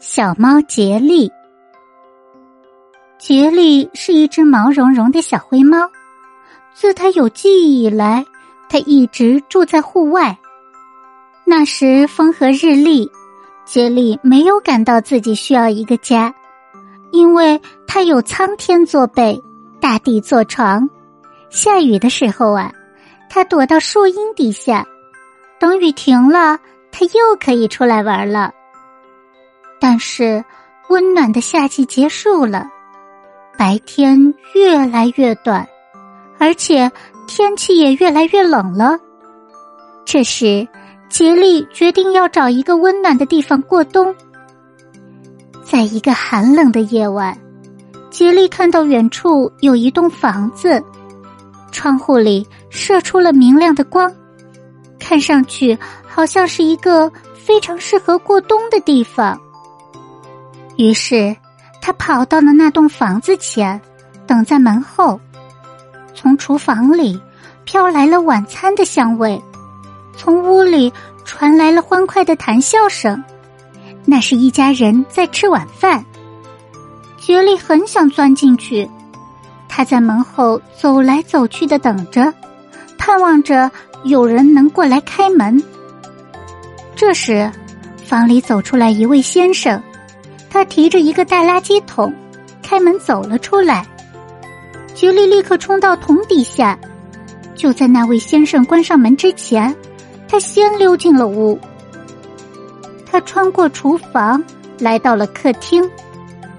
小猫杰利，杰利是一只毛茸茸的小灰猫。自它有记忆以来，它一直住在户外。那时风和日丽，杰利没有感到自己需要一个家，因为它有苍天作被，大地做床。下雨的时候啊，它躲到树荫底下，等雨停了。他又可以出来玩了，但是温暖的夏季结束了，白天越来越短，而且天气也越来越冷了。这时，杰利决定要找一个温暖的地方过冬。在一个寒冷的夜晚，杰利看到远处有一栋房子，窗户里射出了明亮的光。看上去好像是一个非常适合过冬的地方。于是，他跑到了那栋房子前，等在门后。从厨房里飘来了晚餐的香味，从屋里传来了欢快的谈笑声。那是一家人在吃晚饭。杰利很想钻进去，他在门后走来走去的等着，盼望着。有人能过来开门。这时，房里走出来一位先生，他提着一个大垃圾桶，开门走了出来。杰利立刻冲到桶底下，就在那位先生关上门之前，他先溜进了屋。他穿过厨房，来到了客厅，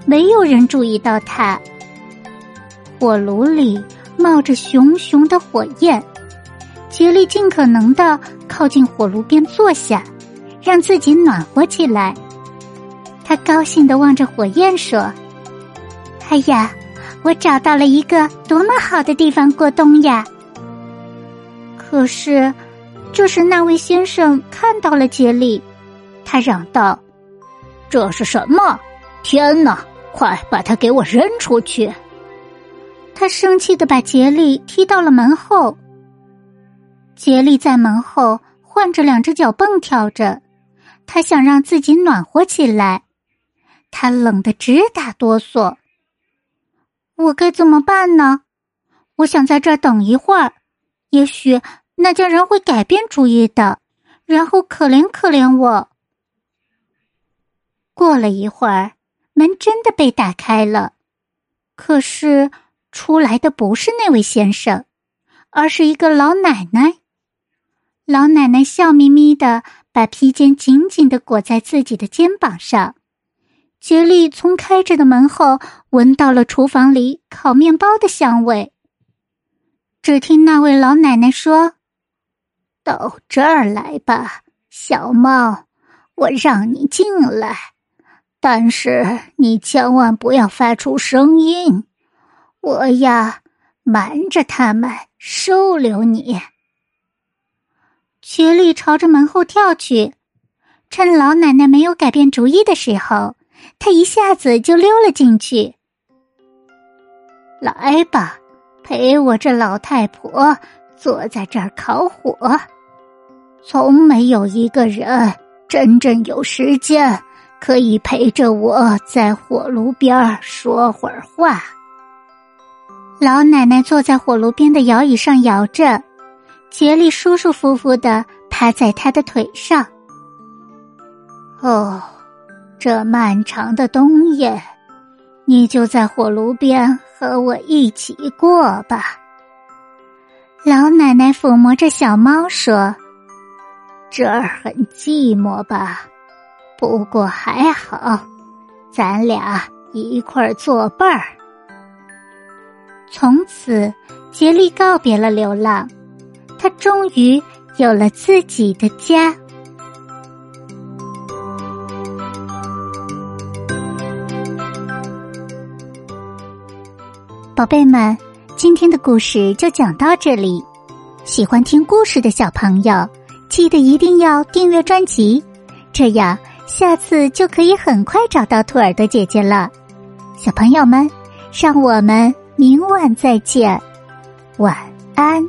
没有人注意到他。火炉里冒着熊熊的火焰。杰利尽可能的靠近火炉边坐下，让自己暖和起来。他高兴的望着火焰说：“哎呀，我找到了一个多么好的地方过冬呀！”可是，这时那位先生看到了杰利，他嚷道：“这是什么？天哪！快把他给我扔出去！”他生气的把杰利踢到了门后。杰利在门后换着两只脚蹦跳着，他想让自己暖和起来。他冷得直打哆嗦。我该怎么办呢？我想在这儿等一会儿，也许那家人会改变主意的，然后可怜可怜我。过了一会儿，门真的被打开了，可是出来的不是那位先生，而是一个老奶奶。老奶奶笑眯眯的，把披肩紧紧的裹在自己的肩膀上。杰利从开着的门后闻到了厨房里烤面包的香味。只听那位老奶奶说：“到这儿来吧，小猫，我让你进来，但是你千万不要发出声音，我呀，瞒着他们收留你。”杰利朝着门后跳去，趁老奶奶没有改变主意的时候，他一下子就溜了进去。来吧，陪我这老太婆坐在这儿烤火。从没有一个人真正有时间可以陪着我在火炉边说会儿话。老奶奶坐在火炉边的摇椅上摇着。杰利舒舒服服的趴在他的腿上。哦，这漫长的冬夜，你就在火炉边和我一起过吧。老奶奶抚摸着小猫说：“这儿很寂寞吧？不过还好，咱俩一块儿作伴儿。”从此，杰利告别了流浪。他终于有了自己的家。宝贝们，今天的故事就讲到这里。喜欢听故事的小朋友，记得一定要订阅专辑，这样下次就可以很快找到兔耳朵姐姐了。小朋友们，让我们明晚再见，晚安。